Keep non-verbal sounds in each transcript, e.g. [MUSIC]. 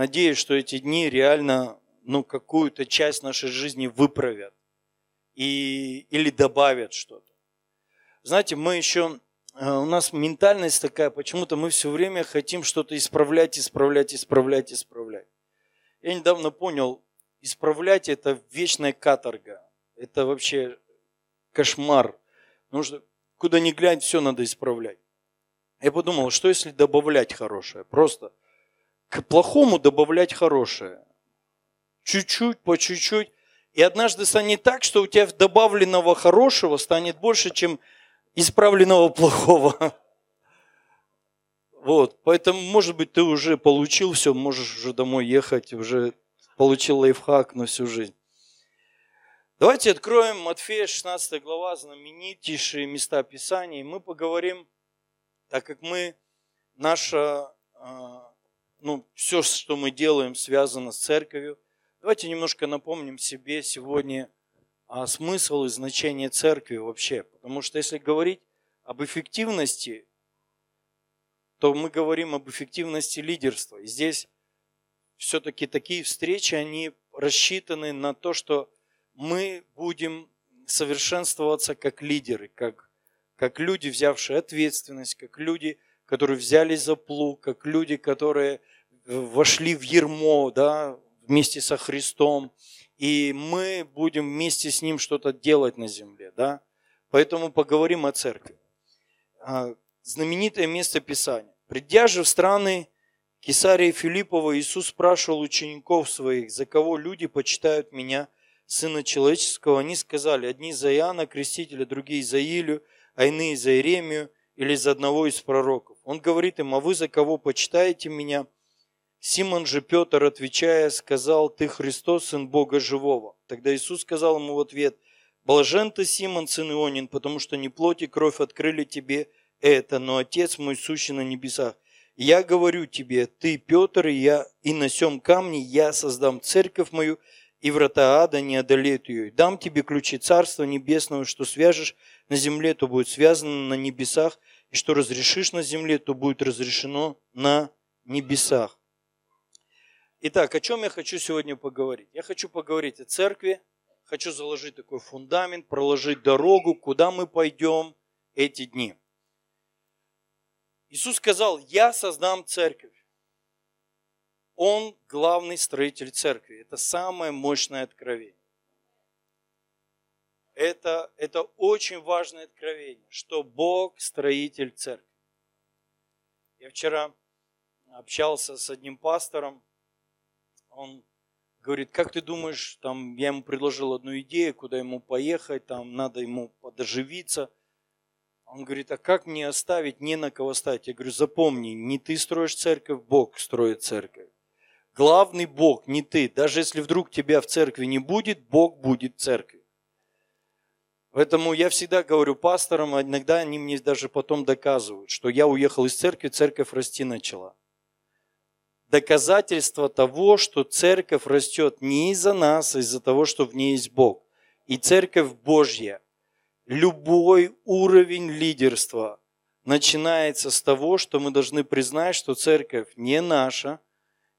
надеюсь, что эти дни реально ну, какую-то часть нашей жизни выправят и, или добавят что-то. Знаете, мы еще, э, у нас ментальность такая, почему-то мы все время хотим что-то исправлять, исправлять, исправлять, исправлять. Я недавно понял, исправлять это вечная каторга. Это вообще кошмар. Потому что куда ни глянь, все надо исправлять. Я подумал, что если добавлять хорошее? Просто к плохому добавлять хорошее. Чуть-чуть, по чуть-чуть. И однажды станет так, что у тебя добавленного хорошего станет больше, чем исправленного плохого. [LAUGHS] Вот, поэтому, может быть, ты уже получил все, можешь уже домой ехать, уже получил лайфхак на всю жизнь. Давайте откроем Матфея 16 глава, знаменитейшие места Писания. И мы поговорим, так как мы, наша, а, ну, все, что мы делаем, связано с церковью. Давайте немножко напомним себе сегодня о смысл и значение церкви вообще. Потому что если говорить об эффективности, то мы говорим об эффективности лидерства. И здесь все-таки такие встречи, они рассчитаны на то, что мы будем совершенствоваться как лидеры, как, как люди, взявшие ответственность, как люди, которые взялись за плуг, как люди, которые вошли в ермо да, вместе со Христом, и мы будем вместе с Ним что-то делать на земле. Да? Поэтому поговорим о церкви. А, знаменитое место Писания. Придя же в страны Кесария Филиппова, Иисус спрашивал учеников своих, за кого люди почитают меня, Сына Человеческого. Они сказали, одни за Иоанна Крестителя, другие за Илью, а иные за Иеремию или за одного из пророков. Он говорит им, а вы за кого почитаете меня? Симон же Петр, отвечая, сказал, ты Христос, Сын Бога Живого. Тогда Иисус сказал ему в ответ, блажен ты, Симон, сын Ионин, потому что не плоть и кровь открыли тебе это, но Отец мой сущий на небесах. Я говорю тебе, ты, Петр, и я, и на сем камне я создам церковь мою, и врата ада не одолеют ее. Дам тебе ключи Царства Небесного, что свяжешь на земле, то будет связано на небесах, и что разрешишь на земле, то будет разрешено на небесах. Итак, о чем я хочу сегодня поговорить? Я хочу поговорить о церкви, хочу заложить такой фундамент, проложить дорогу, куда мы пойдем эти дни. Иисус сказал, я создам церковь. Он главный строитель церкви. Это самое мощное откровение. Это, это очень важное откровение, что Бог строитель церкви. Я вчера общался с одним пастором, он говорит, как ты думаешь, там, я ему предложил одну идею, куда ему поехать, там надо ему подоживиться – он говорит, а как мне оставить, не на кого ставить? Я говорю, запомни, не ты строишь церковь, Бог строит церковь. Главный Бог, не ты. Даже если вдруг тебя в церкви не будет, Бог будет в церкви. Поэтому я всегда говорю пасторам, а иногда они мне даже потом доказывают, что я уехал из церкви, церковь расти начала. Доказательство того, что церковь растет не из-за нас, а из-за того, что в ней есть Бог. И церковь Божья – любой уровень лидерства начинается с того, что мы должны признать, что церковь не наша,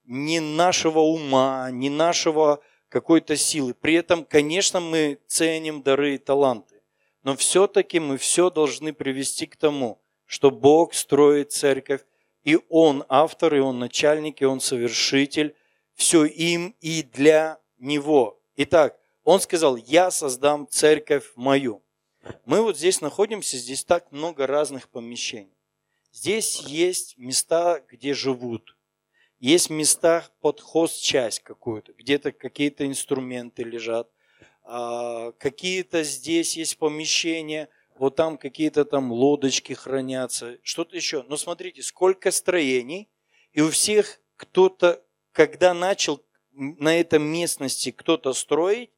не нашего ума, не нашего какой-то силы. При этом, конечно, мы ценим дары и таланты, но все-таки мы все должны привести к тому, что Бог строит церковь, и Он автор, и Он начальник, и Он совершитель, все им и для Него. Итак, Он сказал, я создам церковь мою. Мы вот здесь находимся, здесь так много разных помещений. Здесь есть места, где живут. Есть места под хост-часть какую-то, где-то какие-то инструменты лежат. А, какие-то здесь есть помещения, вот там какие-то там лодочки хранятся, что-то еще. Но смотрите, сколько строений, и у всех кто-то, когда начал на этом местности кто-то строить,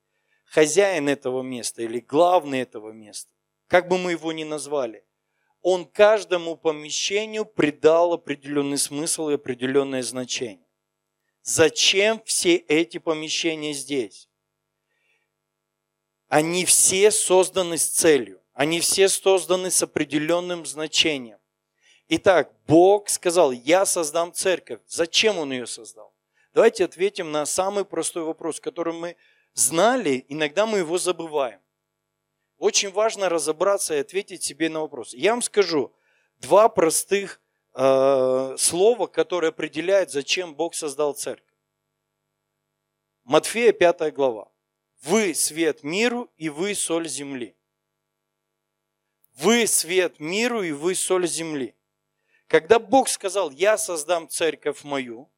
хозяин этого места или главный этого места, как бы мы его ни назвали, он каждому помещению придал определенный смысл и определенное значение. Зачем все эти помещения здесь? Они все созданы с целью, они все созданы с определенным значением. Итак, Бог сказал, я создам церковь. Зачем Он ее создал? Давайте ответим на самый простой вопрос, который мы знали, иногда мы его забываем. Очень важно разобраться и ответить себе на вопрос. Я вам скажу два простых э, слова, которые определяют, зачем Бог создал церковь. Матфея 5 глава. Вы свет миру, и вы соль земли. Вы свет миру, и вы соль земли. Когда Бог сказал, я создам церковь мою,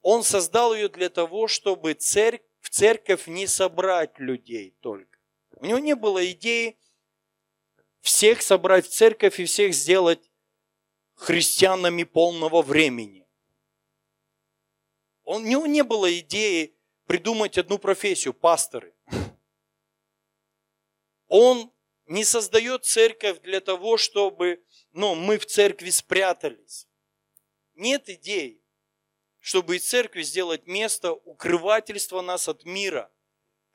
Он создал ее для того, чтобы церковь, в церковь не собрать людей только. У него не было идеи всех собрать в церковь и всех сделать христианами полного времени. У него не было идеи придумать одну профессию – пасторы. Он не создает церковь для того, чтобы ну, мы в церкви спрятались. Нет идеи, чтобы из церкви сделать место укрывательства нас от мира.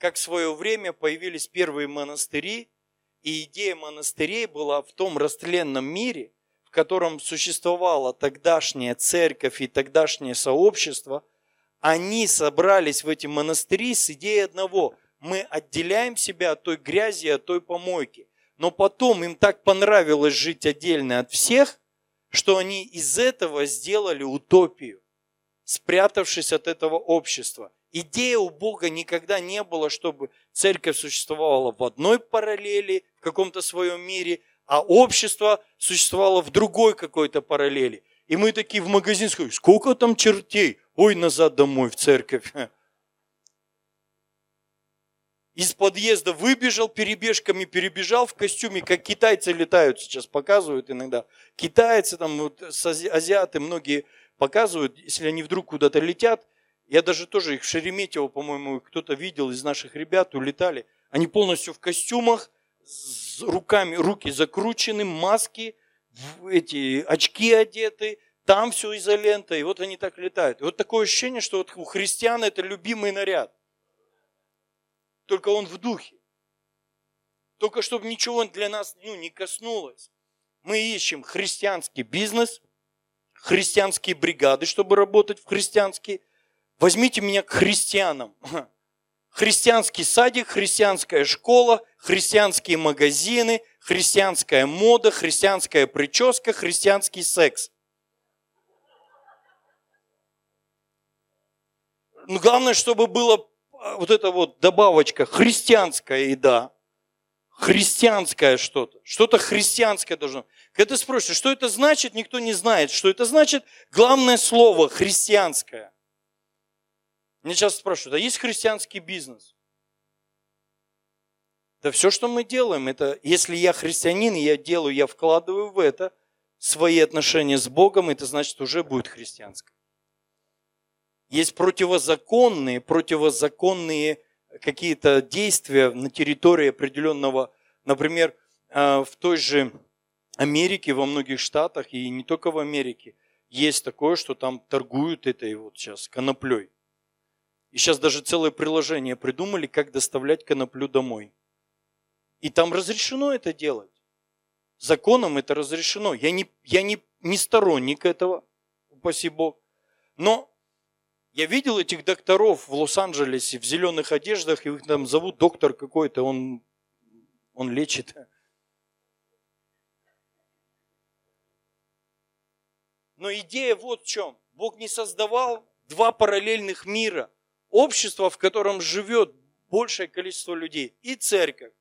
Как в свое время появились первые монастыри, и идея монастырей была в том растленном мире, в котором существовала тогдашняя церковь и тогдашнее сообщество – они собрались в эти монастыри с идеей одного. Мы отделяем себя от той грязи, от той помойки. Но потом им так понравилось жить отдельно от всех, что они из этого сделали утопию, спрятавшись от этого общества. Идея у Бога никогда не было, чтобы церковь существовала в одной параллели, в каком-то своем мире, а общество существовало в другой какой-то параллели. И мы такие в магазин сходим, сколько там чертей? Ой, назад домой в церковь. Из подъезда выбежал, перебежками перебежал в костюме, как китайцы летают сейчас, показывают иногда. Китайцы, там, вот, азиаты многие показывают, если они вдруг куда-то летят. Я даже тоже их в Шереметьево, по-моему, кто-то видел из наших ребят, улетали. Они полностью в костюмах, с руками, руки закручены, маски, эти очки одеты, там все изолента, и вот они так летают. И вот такое ощущение, что вот у христиан это любимый наряд. Только он в духе. Только чтобы ничего для нас ну, не коснулось. Мы ищем христианский бизнес, христианские бригады, чтобы работать в христианские. Возьмите меня к христианам. [LAUGHS] Христианский садик, христианская школа, христианские магазины, христианская мода, христианская прическа, христианский секс. Но главное, чтобы была а, вот эта вот добавочка, христианская еда, христианское что-то, что-то христианское должно. Когда ты спросишь, что это значит, никто не знает. Что это значит? Главное слово христианское. Мне часто спрашивают, а есть христианский бизнес? Да все, что мы делаем, это если я христианин, я делаю, я вкладываю в это свои отношения с Богом, это значит уже будет христианское. Есть противозаконные, противозаконные какие-то действия на территории определенного, например, э, в той же Америке, во многих штатах, и не только в Америке, есть такое, что там торгуют этой вот сейчас коноплей. И сейчас даже целое приложение придумали, как доставлять коноплю домой. И там разрешено это делать. Законом это разрешено. Я не, я не, не сторонник этого, упаси Бог. Но я видел этих докторов в Лос-Анджелесе в зеленых одеждах, и их там зовут доктор какой-то, он, он лечит. Но идея вот в чем. Бог не создавал два параллельных мира. Общество, в котором живет большее количество людей, и церковь.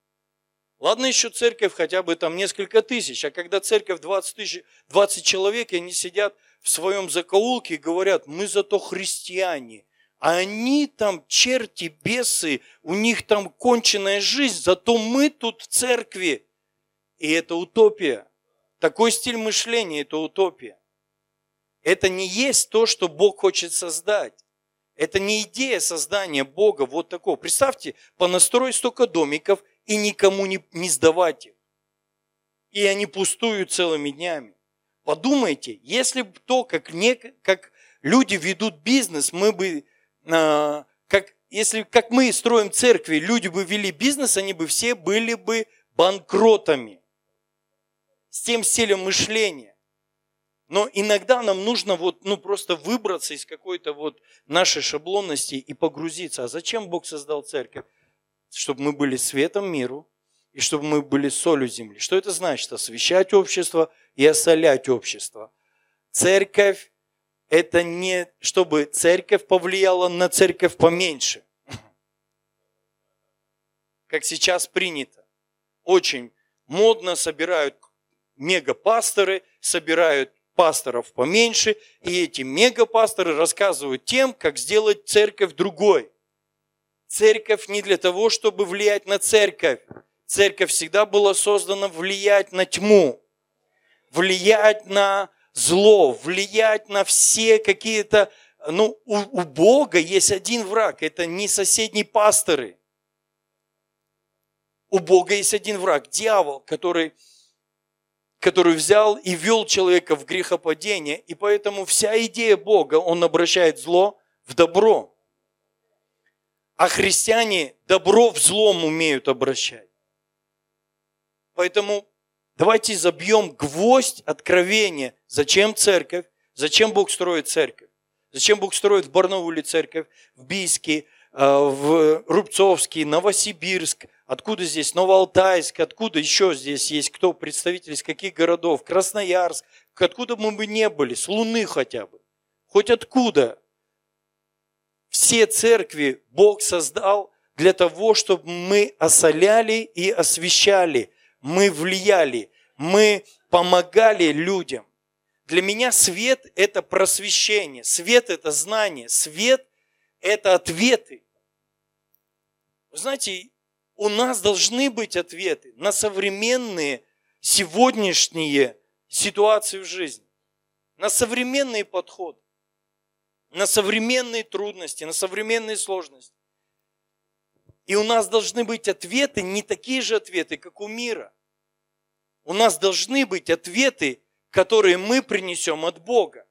Ладно еще церковь хотя бы там несколько тысяч, а когда церковь 20, тысяч, 20 человек, и они сидят в своем закоулке и говорят, мы зато христиане. А они там черти, бесы, у них там конченная жизнь, зато мы тут в церкви. И это утопия. Такой стиль мышления – это утопия. Это не есть то, что Бог хочет создать. Это не идея создания Бога вот такого. Представьте, понастроить столько домиков и никому не, не сдавать их. И они пустуют целыми днями. Подумайте, если бы то, как, не, как люди ведут бизнес, мы бы, э, как, если как мы строим церкви, люди бы вели бизнес, они бы все были бы банкротами. С тем стилем мышления. Но иногда нам нужно вот, ну, просто выбраться из какой-то вот нашей шаблонности и погрузиться. А зачем Бог создал церковь? Чтобы мы были светом миру и чтобы мы были солью земли. Что это значит? Освещать общество и осолять общество. Церковь – это не чтобы церковь повлияла на церковь поменьше, как сейчас принято. Очень модно собирают мегапасторы, собирают пасторов поменьше, и эти мегапасторы рассказывают тем, как сделать церковь другой. Церковь не для того, чтобы влиять на церковь. Церковь всегда была создана влиять на тьму, влиять на зло, влиять на все какие-то... Ну, у, у Бога есть один враг, это не соседние пасторы. У Бога есть один враг, дьявол, который который взял и вел человека в грехопадение, и поэтому вся идея Бога, Он обращает зло в добро. А христиане добро в злом умеют обращать. Поэтому давайте забьем гвоздь откровения. Зачем церковь? Зачем Бог строит церковь? Зачем Бог строит в Барнауле церковь, в Бийске, э, в Рубцовске, Новосибирск, Откуда здесь Новоалтайск, откуда еще здесь есть? Кто, представители из каких городов, Красноярск, откуда мы бы не были, с Луны хотя бы, хоть откуда. Все церкви Бог создал для того, чтобы мы осоляли и освещали, мы влияли, мы помогали людям. Для меня свет – это просвещение, свет – это знание, свет – это ответы. Вы знаете, у нас должны быть ответы на современные сегодняшние ситуации в жизни, на современные подходы, на современные трудности, на современные сложности. И у нас должны быть ответы, не такие же ответы, как у мира. У нас должны быть ответы, которые мы принесем от Бога,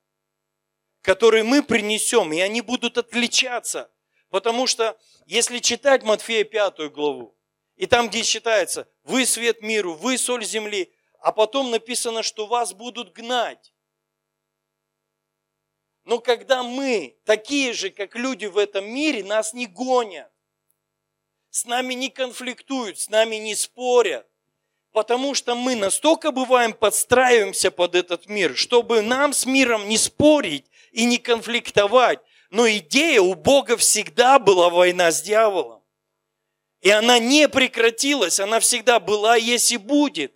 которые мы принесем, и они будут отличаться. Потому что если читать Матфея пятую главу, и там, где считается, вы свет миру, вы соль земли, а потом написано, что вас будут гнать. Но когда мы такие же, как люди в этом мире, нас не гонят. С нами не конфликтуют, с нами не спорят. Потому что мы настолько бываем подстраиваемся под этот мир, чтобы нам с миром не спорить и не конфликтовать. Но идея у Бога всегда была война с дьяволом. И она не прекратилась, она всегда была, есть и будет.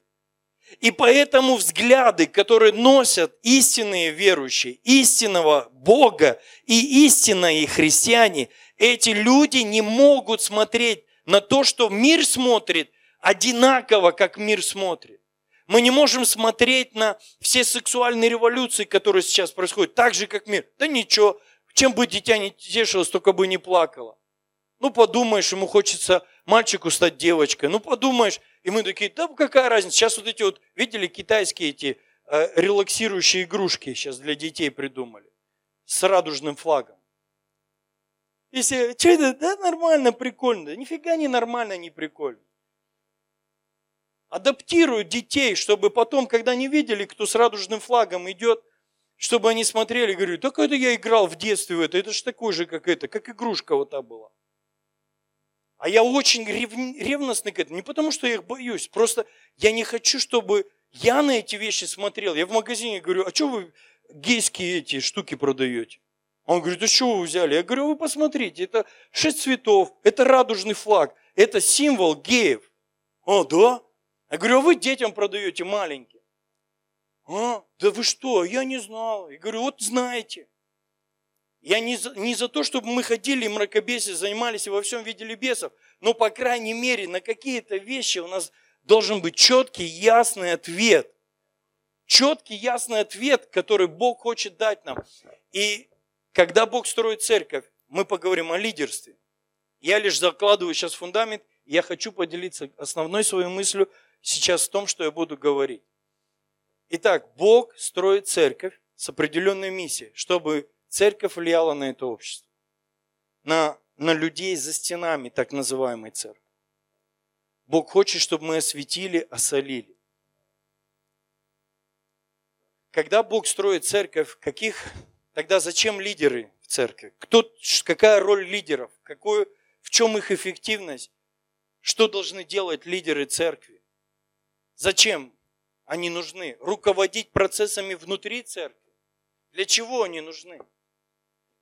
И поэтому взгляды, которые носят истинные верующие, истинного Бога и истинные христиане, эти люди не могут смотреть на то, что мир смотрит одинаково, как мир смотрит. Мы не можем смотреть на все сексуальные революции, которые сейчас происходят, так же, как мир. Да ничего, чем бы дитя не тешилось, только бы не плакало. Ну, подумаешь, ему хочется мальчику стать девочкой. Ну, подумаешь. И мы такие, да какая разница. Сейчас вот эти вот, видели, китайские эти э, релаксирующие игрушки сейчас для детей придумали. С радужным флагом. Если, что это, да нормально, прикольно. Да нифига не нормально, не прикольно. Адаптируют детей, чтобы потом, когда они видели, кто с радужным флагом идет, чтобы они смотрели и говорили, так это я играл в детстве в это, это же такой же, как это, как игрушка вот та была. А я очень рев, ревностный к этому. Не потому, что я их боюсь. Просто я не хочу, чтобы я на эти вещи смотрел. Я в магазине говорю, а что вы гейские эти штуки продаете? Он говорит, а что вы взяли? Я говорю, вы посмотрите, это шесть цветов, это радужный флаг, это символ геев. А, да? Я говорю, а вы детям продаете маленькие? А, да вы что, я не знал. Я говорю, вот знаете. Я не за, не за то, чтобы мы ходили мракобесие занимались и во всем видели бесов, но, по крайней мере, на какие-то вещи у нас должен быть четкий, ясный ответ. Четкий, ясный ответ, который Бог хочет дать нам. И когда Бог строит церковь, мы поговорим о лидерстве. Я лишь закладываю сейчас фундамент, я хочу поделиться основной своей мыслью сейчас в том, что я буду говорить. Итак, Бог строит церковь с определенной миссией, чтобы церковь влияла на это общество, на, на людей за стенами так называемой церкви. Бог хочет, чтобы мы осветили, осолили. когда Бог строит церковь, каких, тогда зачем лидеры в церкви? Кто, какая роль лидеров? Какую, в чем их эффективность? Что должны делать лидеры церкви? Зачем они нужны? Руководить процессами внутри церкви? Для чего они нужны?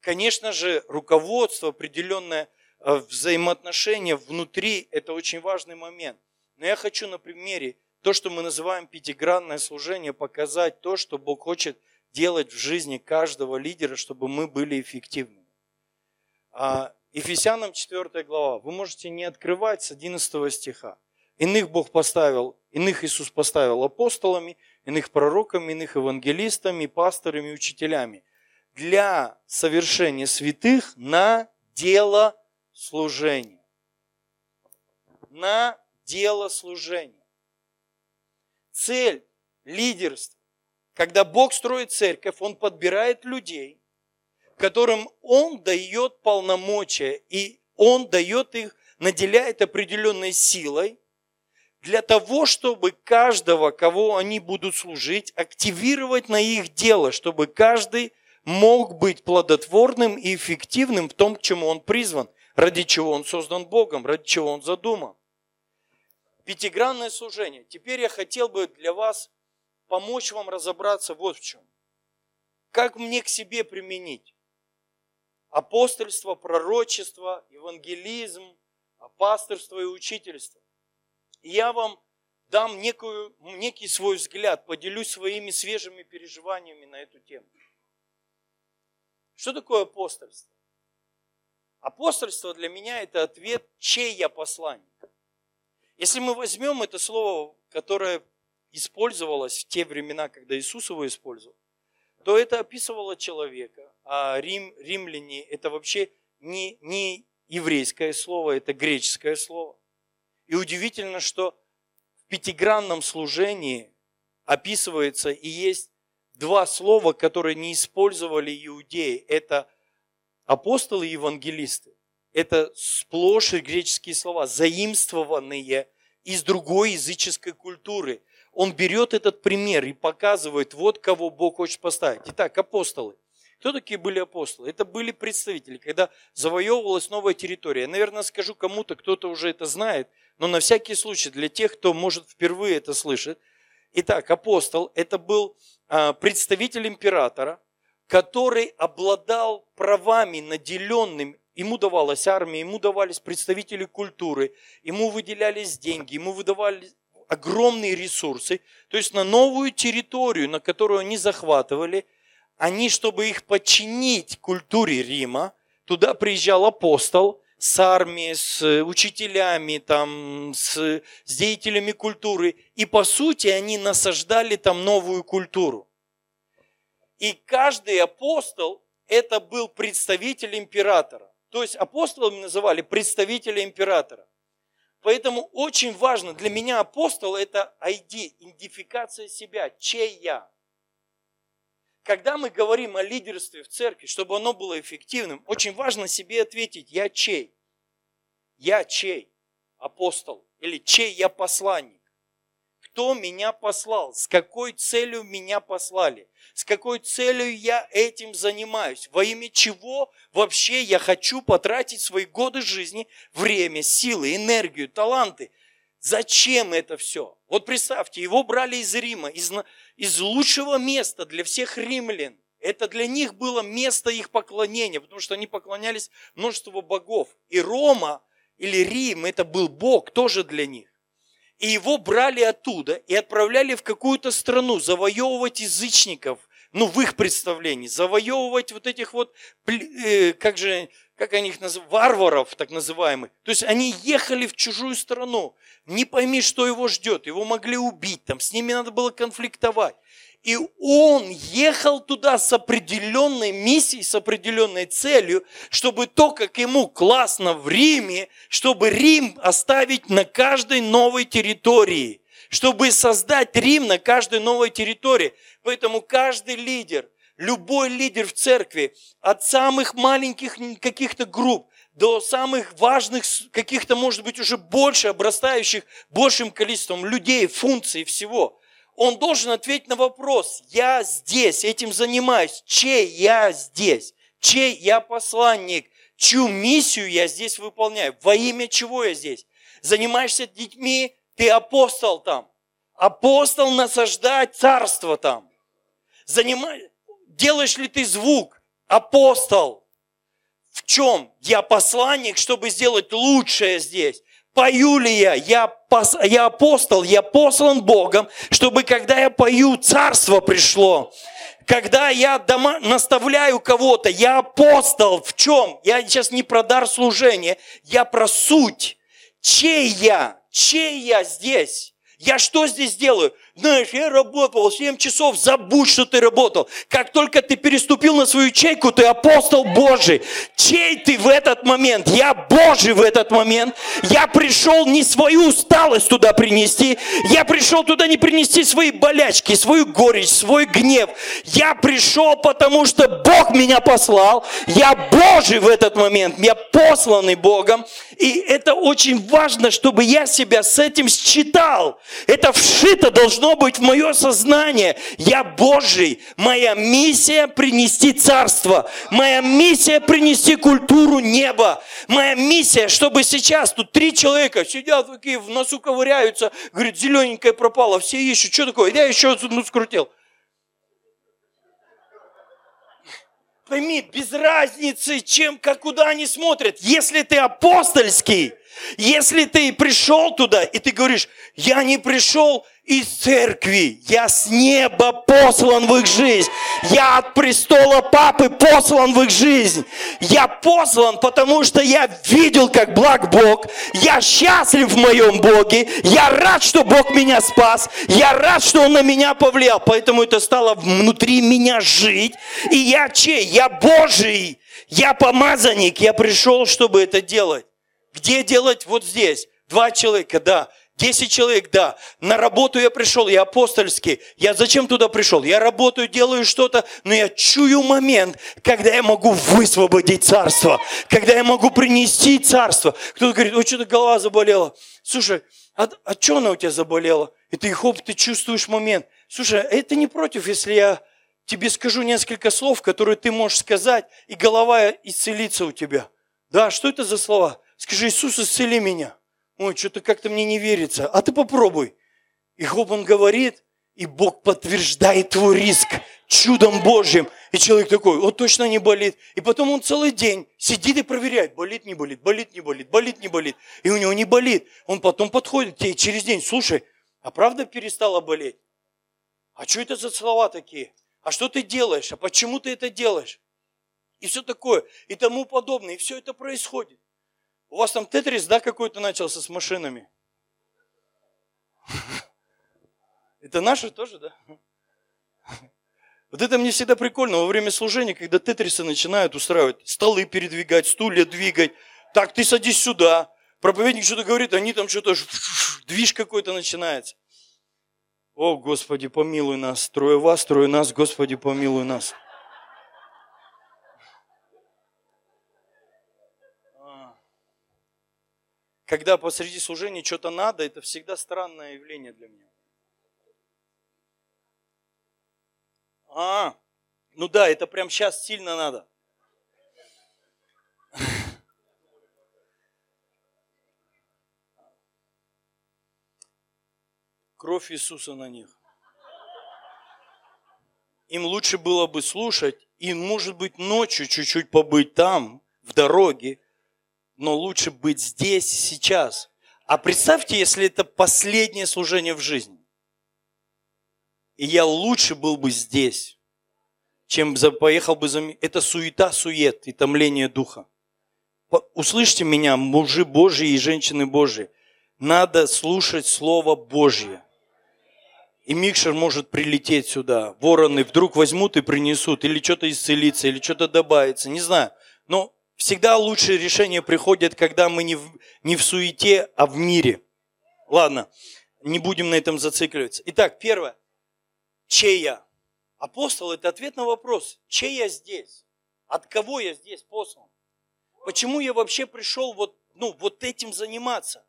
Конечно же, руководство, определенное э, взаимоотношение внутри – это очень важный момент. Но я хочу на примере то, что мы называем пятигранное служение, показать то, что Бог хочет делать в жизни каждого лидера, чтобы мы были эффективными. А Ефесянам 4 глава. Вы можете не открывать с 11 стиха. Иных Бог поставил, иных Иисус поставил апостолами, иных пророками, иных евангелистами, пасторами, учителями для совершения святых на дело служения. На дело служения цель лидерства. Когда Бог строит церковь, Он подбирает людей, которым Он дает полномочия, и Он дает их, наделяет определенной силой, для того, чтобы каждого, кого они будут служить, активировать на их дело, чтобы каждый мог быть плодотворным и эффективным в том, к чему он призван, ради чего он создан Богом, ради чего он задуман. Пятигранное служение. Теперь я хотел бы для вас помочь вам разобраться вот в чем. Как мне к себе применить апостольство, пророчество, евангелизм, пасторство и учительство. Я вам дам некую, некий свой взгляд, поделюсь своими свежими переживаниями на эту тему. Что такое апостольство? Апостольство для меня это ответ, чей я посланник. Если мы возьмем это слово, которое использовалось в те времена, когда Иисус его использовал, то это описывало человека, а Рим, римляне это вообще не, не еврейское слово, это греческое слово. И удивительно, что в пятигранном служении описывается и есть два слова, которые не использовали иудеи. Это апостолы и евангелисты это сплошь греческие слова, заимствованные из другой языческой культуры. Он берет этот пример и показывает, вот кого Бог хочет поставить. Итак, апостолы. Кто такие были апостолы? Это были представители, когда завоевывалась новая территория. Я, наверное, скажу кому-то, кто-то уже это знает, но на всякий случай, для тех, кто, может, впервые это слышит. Итак, апостол – это был представитель императора, который обладал правами, наделенным Ему давалась армия, ему давались представители культуры, ему выделялись деньги, ему выдавали огромные ресурсы. То есть на новую территорию, на которую они захватывали, они, чтобы их подчинить культуре Рима, туда приезжал апостол с армией, с учителями, там, с, с деятелями культуры. И по сути они насаждали там новую культуру. И каждый апостол это был представитель императора. То есть апостолами называли представителя императора. Поэтому очень важно, для меня апостол это ID, идентификация себя, чей я. Когда мы говорим о лидерстве в церкви, чтобы оно было эффективным, очень важно себе ответить, я чей? Я чей? Апостол. Или чей я посланник? кто меня послал, с какой целью меня послали, с какой целью я этим занимаюсь, во имя чего вообще я хочу потратить свои годы жизни, время, силы, энергию, таланты. Зачем это все? Вот представьте, его брали из Рима, из, из лучшего места для всех римлян. Это для них было место их поклонения, потому что они поклонялись множеству богов. И Рома или Рим, это был Бог тоже для них. И его брали оттуда и отправляли в какую-то страну завоевывать язычников, ну, в их представлении, завоевывать вот этих вот, э, как же, как они их называют, варваров, так называемых. То есть они ехали в чужую страну, не пойми, что его ждет, его могли убить, там, с ними надо было конфликтовать. И он ехал туда с определенной миссией, с определенной целью, чтобы то, как ему классно в Риме, чтобы Рим оставить на каждой новой территории, чтобы создать Рим на каждой новой территории. Поэтому каждый лидер, любой лидер в церкви, от самых маленьких каких-то групп до самых важных, каких-то, может быть, уже больше обрастающих большим количеством людей, функций, всего – он должен ответить на вопрос, я здесь, этим занимаюсь, чей я здесь, чей я посланник, чью миссию я здесь выполняю, во имя чего я здесь. Занимаешься детьми, ты апостол там. Апостол насаждать царство там. Занимай, делаешь ли ты звук? Апостол. В чем? Я посланник, чтобы сделать лучшее здесь. Пою ли я? Я, пос, я апостол, я послан Богом, чтобы когда я пою, царство пришло. Когда я дома, наставляю кого-то, я апостол. В чем? Я сейчас не про дар служения, я про суть. Чей я? Чей я здесь? Я что здесь делаю? Знаешь, я работал 7 часов, забудь, что ты работал. Как только ты переступил на свою чайку, ты апостол Божий. Чей ты в этот момент? Я Божий в этот момент. Я пришел не свою усталость туда принести. Я пришел туда не принести свои болячки, свою горечь, свой гнев. Я пришел, потому что Бог меня послал. Я Божий в этот момент. Я посланный Богом. И это очень важно, чтобы я себя с этим считал. Это вшито должно должно быть в мое сознание. Я Божий. Моя миссия принести царство. Моя миссия принести культуру неба. Моя миссия, чтобы сейчас тут три человека сидят такие в носу ковыряются, говорит, зелененькое пропало, все ищут, что такое? Я еще одну скрутил. Пойми, без разницы, чем, как, куда они смотрят. Если ты апостольский, если ты пришел туда, и ты говоришь, я не пришел из церкви. Я с неба послан в их жизнь. Я от престола папы послан в их жизнь. Я послан, потому что я видел, как благ Бог. Я счастлив в моем Боге. Я рад, что Бог меня спас. Я рад, что Он на меня повлиял. Поэтому это стало внутри меня жить. И я чей? Я Божий. Я помазанник. Я пришел, чтобы это делать. Где делать? Вот здесь. Два человека, да. Десять человек, да. На работу я пришел, я апостольский. Я зачем туда пришел? Я работаю, делаю что-то, но я чую момент, когда я могу высвободить царство, когда я могу принести царство. Кто-то говорит, ой, что-то голова заболела. Слушай, а, а что она у тебя заболела? И ты, хоп, ты чувствуешь момент. Слушай, а это не против, если я тебе скажу несколько слов, которые ты можешь сказать, и голова исцелится у тебя. Да, что это за слова? Скажи, Иисус, исцели меня ой, что-то как-то мне не верится, а ты попробуй. И хоп, он говорит, и Бог подтверждает твой риск чудом Божьим. И человек такой, вот точно не болит. И потом он целый день сидит и проверяет, болит, не болит, болит, не болит, болит, не болит. И у него не болит. Он потом подходит к тебе через день, слушай, а правда перестала болеть? А что это за слова такие? А что ты делаешь? А почему ты это делаешь? И все такое, и тому подобное. И все это происходит. У вас там тетрис, да, какой-то начался с машинами? [LAUGHS] Это наши тоже, да? Вот это мне всегда прикольно во время служения, когда тетрисы начинают устраивать, столы передвигать, стулья двигать. Так, ты садись сюда. Проповедник что-то говорит, они там что-то, движ какой-то начинается. О, Господи, помилуй нас. Трое вас, трое нас, Господи, помилуй нас. Когда посреди служения что-то надо, это всегда странное явление для меня. А, ну да, это прям сейчас сильно надо. Кровь Иисуса на них. Им лучше было бы слушать и, может быть, ночью чуть-чуть побыть там, в дороге, но лучше быть здесь, сейчас. А представьте, если это последнее служение в жизни. И я лучше был бы здесь, чем поехал бы за... Это суета, сует и томление духа. Услышьте меня, мужи Божьи и женщины Божьи. Надо слушать Слово Божье. И микшер может прилететь сюда. Вороны вдруг возьмут и принесут. Или что-то исцелиться, или что-то добавится. Не знаю. Но Всегда лучшее решение приходит, когда мы не в, не в суете, а в мире. Ладно, не будем на этом зацикливаться. Итак, первое. Чей я? Апостол – это ответ на вопрос, чей я здесь? От кого я здесь послан? Почему я вообще пришел вот, ну, вот этим заниматься?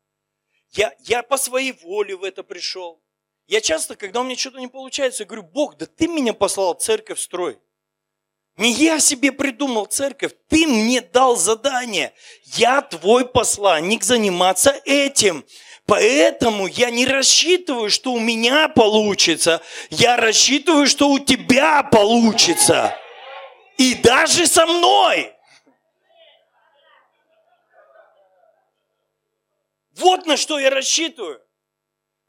Я, я по своей воле в это пришел. Я часто, когда у меня что-то не получается, говорю, Бог, да ты меня послал церковь строить. Не я себе придумал церковь, ты мне дал задание. Я твой посланник заниматься этим. Поэтому я не рассчитываю, что у меня получится. Я рассчитываю, что у тебя получится. И даже со мной. Вот на что я рассчитываю.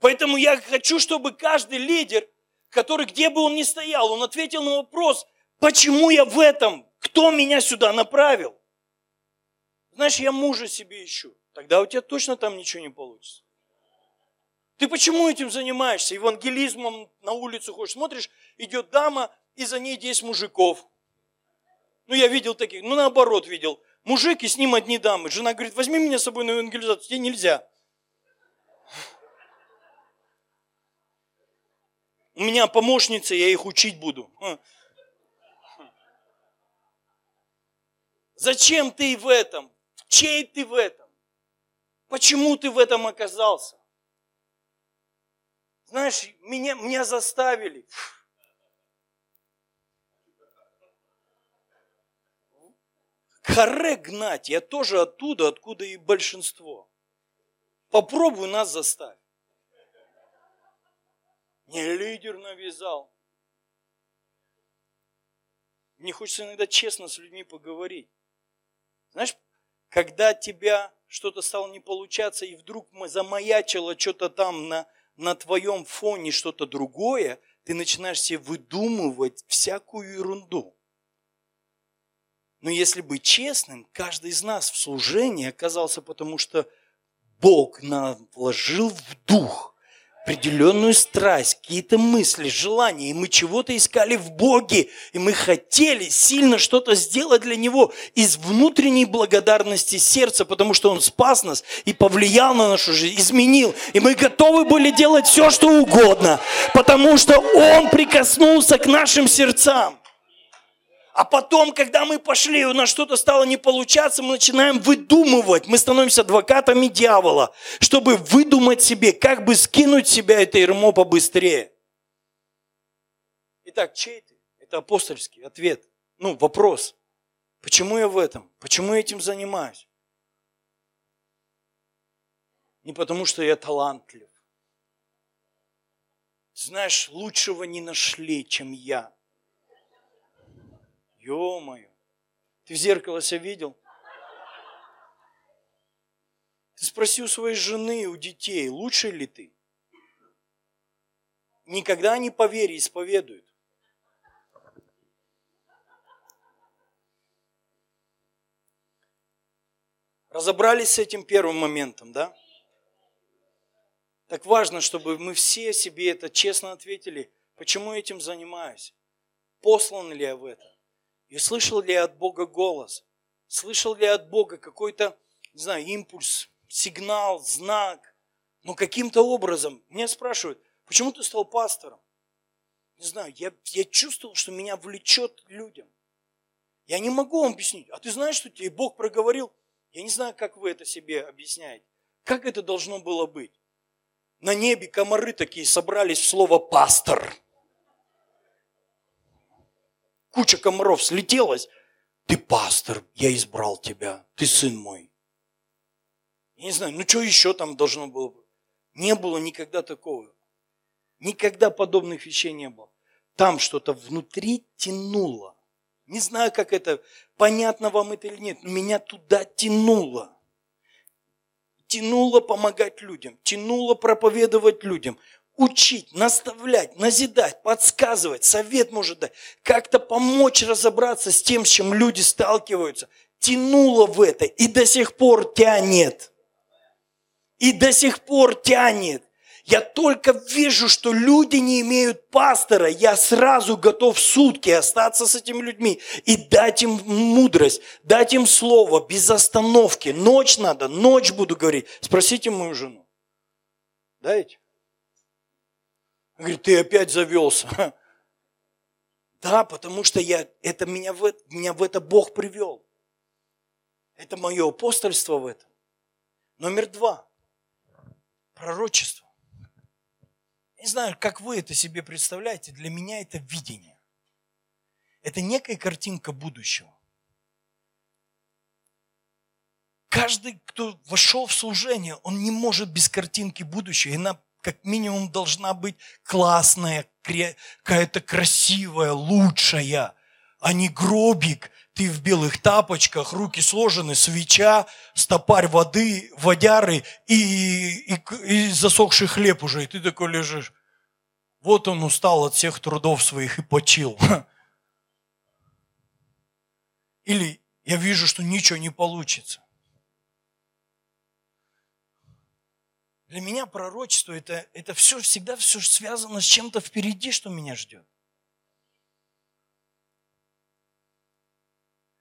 Поэтому я хочу, чтобы каждый лидер, который где бы он ни стоял, он ответил на вопрос, почему я в этом, кто меня сюда направил. Знаешь, я мужа себе ищу. Тогда у тебя точно там ничего не получится. Ты почему этим занимаешься? Евангелизмом на улицу ходишь, смотришь, идет дама, и за ней 10 мужиков. Ну, я видел таких, ну, наоборот видел. Мужик, и с ним одни дамы. Жена говорит, возьми меня с собой на евангелизацию, тебе нельзя. У меня помощница, я их учить буду. Зачем ты в этом? Чей ты в этом? Почему ты в этом оказался? Знаешь, меня, меня заставили. Харе гнать, я тоже оттуда, откуда и большинство. Попробуй нас заставить. Не лидер навязал. Мне хочется иногда честно с людьми поговорить. Знаешь, когда тебя что-то стало не получаться, и вдруг замаячило что-то там на, на твоем фоне что-то другое, ты начинаешь себе выдумывать всякую ерунду. Но если быть честным, каждый из нас в служении оказался потому, что Бог вложил в дух – определенную страсть, какие-то мысли, желания, и мы чего-то искали в Боге, и мы хотели сильно что-то сделать для Него из внутренней благодарности сердца, потому что Он спас нас и повлиял на нашу жизнь, изменил, и мы готовы были делать все, что угодно, потому что Он прикоснулся к нашим сердцам. А потом, когда мы пошли, у нас что-то стало не получаться, мы начинаем выдумывать. Мы становимся адвокатами дьявола, чтобы выдумать себе, как бы скинуть себя это ермо побыстрее. Итак, чей ты? Это апостольский ответ. Ну, вопрос. Почему я в этом? Почему я этим занимаюсь? Не потому, что я талантлив. Знаешь, лучшего не нашли, чем я. Ё-моё. Ты в зеркало себя видел? Ты спроси у своей жены, у детей, лучше ли ты? Никогда они по вере исповедуют. Разобрались с этим первым моментом, да? Так важно, чтобы мы все себе это честно ответили, почему я этим занимаюсь, послан ли я в это. И слышал ли я от Бога голос? Слышал ли я от Бога какой-то, не знаю, импульс, сигнал, знак? Но каким-то образом, меня спрашивают, почему ты стал пастором? Не знаю, я, я чувствовал, что меня влечет к людям. Я не могу вам объяснить. А ты знаешь, что тебе Бог проговорил? Я не знаю, как вы это себе объясняете. Как это должно было быть? На небе комары такие собрались в слово «пастор» куча комаров слетелась. Ты пастор, я избрал тебя, ты сын мой. Я не знаю, ну что еще там должно было быть? Не было никогда такого. Никогда подобных вещей не было. Там что-то внутри тянуло. Не знаю, как это, понятно вам это или нет, но меня туда тянуло. Тянуло помогать людям, тянуло проповедовать людям учить, наставлять, назидать, подсказывать, совет может дать, как-то помочь разобраться с тем, с чем люди сталкиваются. Тянуло в это и до сих пор тянет. И до сих пор тянет. Я только вижу, что люди не имеют пастора, я сразу готов сутки остаться с этими людьми и дать им мудрость, дать им слово без остановки. Ночь надо, ночь буду говорить. Спросите мою жену. Дайте? Говорит, ты опять завелся. [LAUGHS] Да, потому что я, это меня, в, меня в это Бог привел. Это мое апостольство в этом. Номер два. Пророчество. Не знаю, как вы это себе представляете, для меня это видение. Это некая картинка будущего. Каждый, кто вошел в служение, он не может без картинки будущего. И она как минимум должна быть классная, какая-то красивая, лучшая, а не гробик, ты в белых тапочках, руки сложены, свеча, стопарь воды, водяры и, и, и засохший хлеб уже. И ты такой лежишь. Вот он устал от всех трудов своих и почил. [LAUGHS] Или я вижу, что ничего не получится. Для меня пророчество это, это все всегда все связано с чем-то впереди, что меня ждет.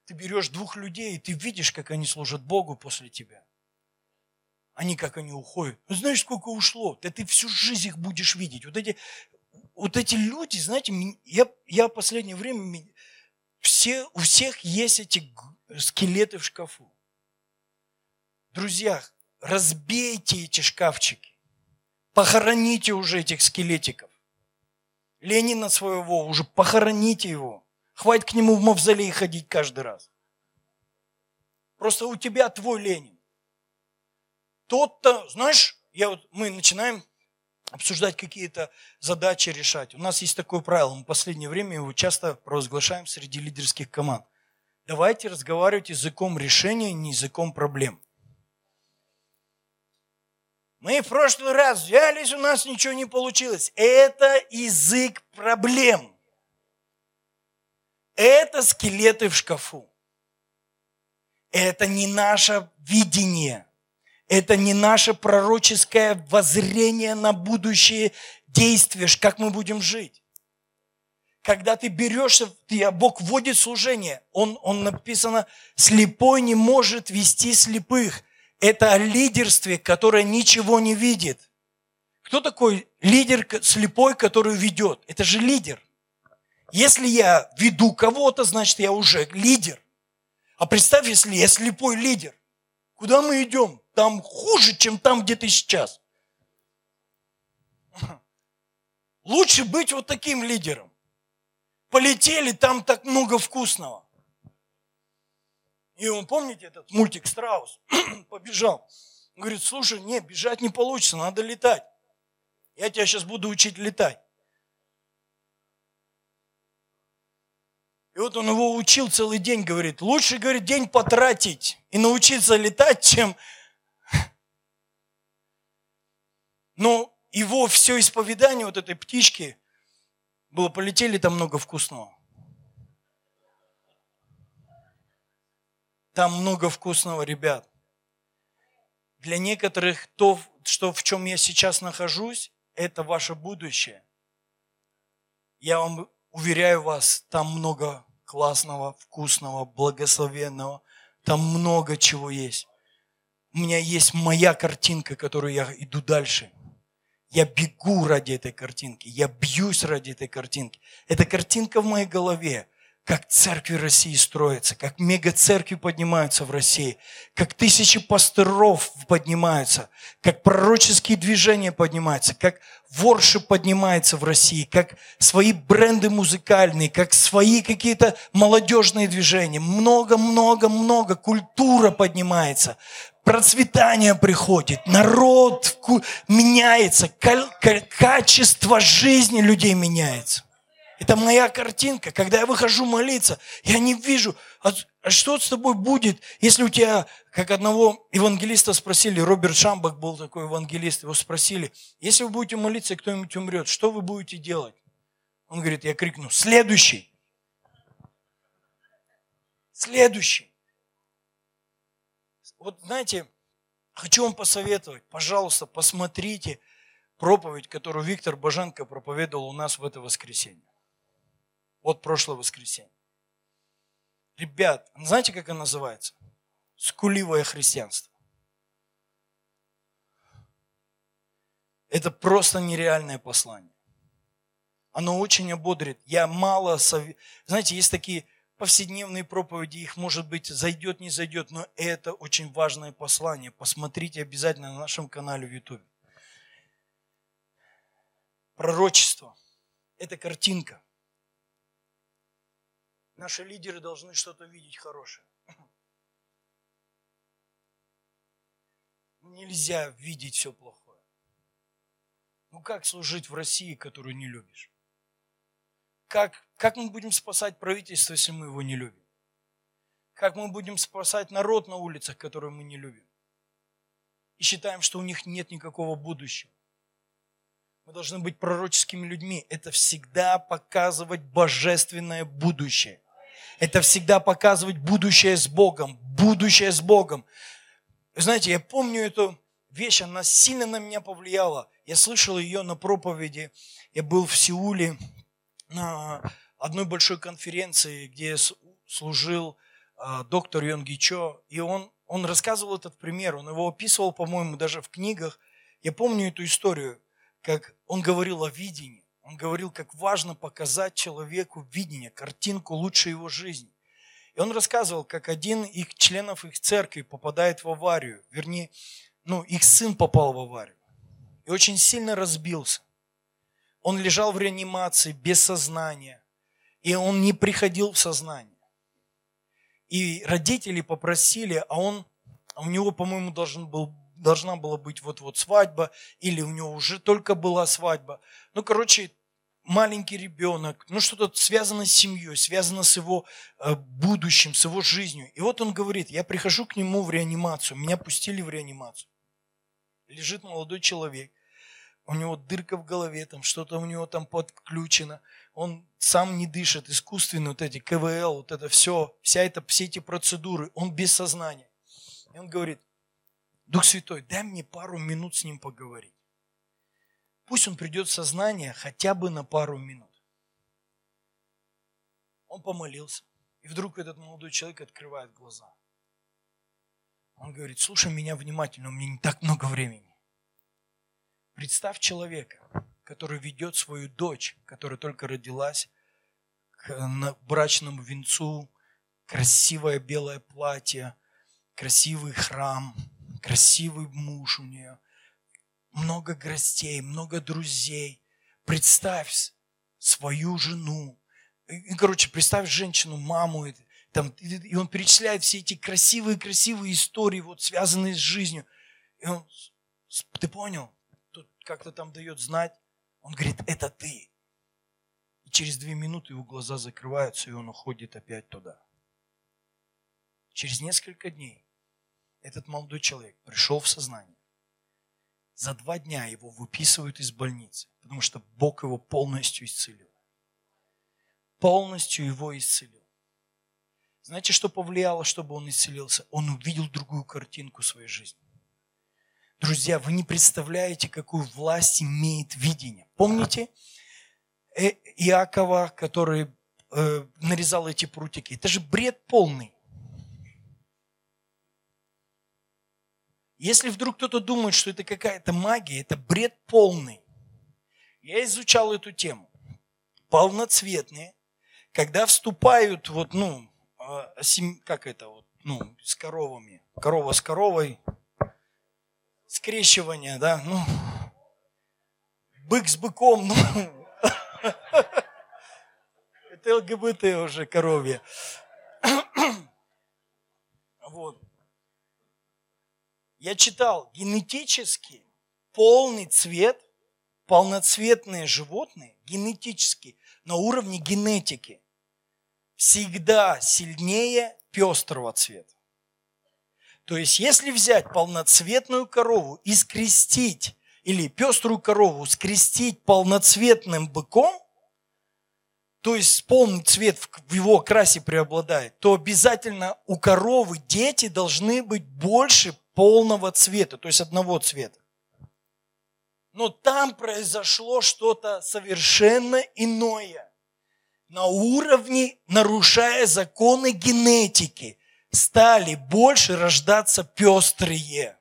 Ты берешь двух людей, и ты видишь, как они служат Богу после тебя. Они как они уходят. Ну, знаешь, сколько ушло? Да ты всю жизнь их будешь видеть. Вот эти, вот эти люди, знаете, я, я в последнее время, все, у всех есть эти скелеты в шкафу. Друзья, разбейте эти шкафчики. Похороните уже этих скелетиков. Ленина своего уже похороните его. Хватит к нему в мавзолей ходить каждый раз. Просто у тебя твой Ленин. Тот-то, знаешь, я вот, мы начинаем обсуждать какие-то задачи решать. У нас есть такое правило, мы в последнее время его часто провозглашаем среди лидерских команд. Давайте разговаривать языком решения, не языком проблем. Мы в прошлый раз взялись, у нас ничего не получилось. Это язык проблем. Это скелеты в шкафу. Это не наше видение. Это не наше пророческое воззрение на будущее действие, как мы будем жить. Когда ты берешься, ты, а Бог вводит служение, он, он написано, слепой не может вести слепых. Это о лидерстве, которое ничего не видит. Кто такой лидер слепой, который ведет? Это же лидер. Если я веду кого-то, значит, я уже лидер. А представь, если я слепой лидер. Куда мы идем? Там хуже, чем там, где ты сейчас. Лучше быть вот таким лидером. Полетели, там так много вкусного. И он, помните этот мультик «Страус»? [CLEARS THROAT] Побежал. Он говорит, слушай, не, бежать не получится, надо летать. Я тебя сейчас буду учить летать. И вот он его учил целый день, говорит, лучше, говорит, день потратить и научиться летать, чем... [LAUGHS] Но его все исповедание вот этой птички было, полетели там много вкусного. Там много вкусного, ребят. Для некоторых то, что в чем я сейчас нахожусь, это ваше будущее. Я вам Уверяю вас, там много классного, вкусного, благословенного. Там много чего есть. У меня есть моя картинка, которую я иду дальше. Я бегу ради этой картинки. Я бьюсь ради этой картинки. Эта картинка в моей голове как церкви России строятся, как мега-церкви поднимаются в России, как тысячи пасторов поднимаются, как пророческие движения поднимаются, как ворши поднимается в России, как свои бренды музыкальные, как свои какие-то молодежные движения. Много-много-много культура поднимается, процветание приходит, народ меняется, качество жизни людей меняется. Это моя картинка. Когда я выхожу молиться, я не вижу, а, а что с тобой будет, если у тебя, как одного евангелиста спросили, Роберт Шамбах был такой евангелист, его спросили, если вы будете молиться, кто-нибудь умрет, что вы будете делать? Он говорит, я крикну, следующий. Следующий. Вот знаете, хочу вам посоветовать, пожалуйста, посмотрите проповедь, которую Виктор Боженко проповедовал у нас в это воскресенье. Вот прошлое воскресенье. Ребят, знаете, как она называется? Скуливое христианство. Это просто нереальное послание. Оно очень ободрит. Я мало... Сов... Знаете, есть такие повседневные проповеди, их, может быть, зайдет, не зайдет, но это очень важное послание. Посмотрите обязательно на нашем канале в YouTube. Пророчество – это картинка. Наши лидеры должны что-то видеть хорошее. Нельзя видеть все плохое. Ну как служить в России, которую не любишь? Как, как мы будем спасать правительство, если мы его не любим? Как мы будем спасать народ на улицах, который мы не любим? И считаем, что у них нет никакого будущего. Мы должны быть пророческими людьми. Это всегда показывать божественное будущее. Это всегда показывать будущее с Богом. Будущее с Богом. Знаете, я помню эту вещь, она сильно на меня повлияла. Я слышал ее на проповеди. Я был в Сеуле на одной большой конференции, где служил а, доктор Йонги Чо, и он, он рассказывал этот пример, он его описывал, по-моему, даже в книгах. Я помню эту историю, как он говорил о видении. Он говорил, как важно показать человеку видение, картинку лучшей его жизни. И он рассказывал, как один из членов их церкви попадает в аварию, вернее, ну, их сын попал в аварию и очень сильно разбился. Он лежал в реанимации без сознания, и он не приходил в сознание. И родители попросили, а он, а у него, по-моему, должен был, должна была быть вот-вот свадьба, или у него уже только была свадьба. Ну, короче, маленький ребенок, ну что-то связано с семьей, связано с его э, будущим, с его жизнью. И вот он говорит, я прихожу к нему в реанимацию, меня пустили в реанимацию. Лежит молодой человек, у него дырка в голове, там что-то у него там подключено, он сам не дышит, искусственно вот эти КВЛ, вот это все, вся это, все эти процедуры, он без сознания. И он говорит, Дух Святой, дай мне пару минут с ним поговорить. Пусть он придет в сознание хотя бы на пару минут. Он помолился. И вдруг этот молодой человек открывает глаза. Он говорит, слушай меня внимательно, у меня не так много времени. Представь человека, который ведет свою дочь, которая только родилась, к брачному венцу, красивое белое платье, красивый храм, красивый муж у нее, много гостей, много друзей. Представь свою жену. И, короче, представь женщину, маму, там, и он перечисляет все эти красивые-красивые истории, вот, связанные с жизнью. И он, ты понял? Тут как-то там дает знать. Он говорит, это ты. И через две минуты его глаза закрываются, и он уходит опять туда. Через несколько дней этот молодой человек пришел в сознание. За два дня его выписывают из больницы, потому что Бог его полностью исцелил. Полностью его исцелил. Знаете, что повлияло, чтобы он исцелился? Он увидел другую картинку своей жизни. Друзья, вы не представляете, какую власть имеет видение. Помните э, Иакова, который э, нарезал эти прутики? Это же бред полный. Если вдруг кто-то думает, что это какая-то магия, это бред полный. Я изучал эту тему. Полноцветные, когда вступают вот, ну, а, как это вот, ну, с коровами, корова с коровой, скрещивание, да, ну, бык с быком, ну, это ЛГБТ уже коровье. Вот. Я читал, генетически полный цвет, полноцветные животные, генетически, на уровне генетики, всегда сильнее пестрого цвета. То есть, если взять полноцветную корову и скрестить, или пеструю корову скрестить полноцветным быком, то есть полный цвет в его окрасе преобладает, то обязательно у коровы дети должны быть больше полного цвета, то есть одного цвета. Но там произошло что-то совершенно иное. На уровне, нарушая законы генетики, стали больше рождаться пестрые.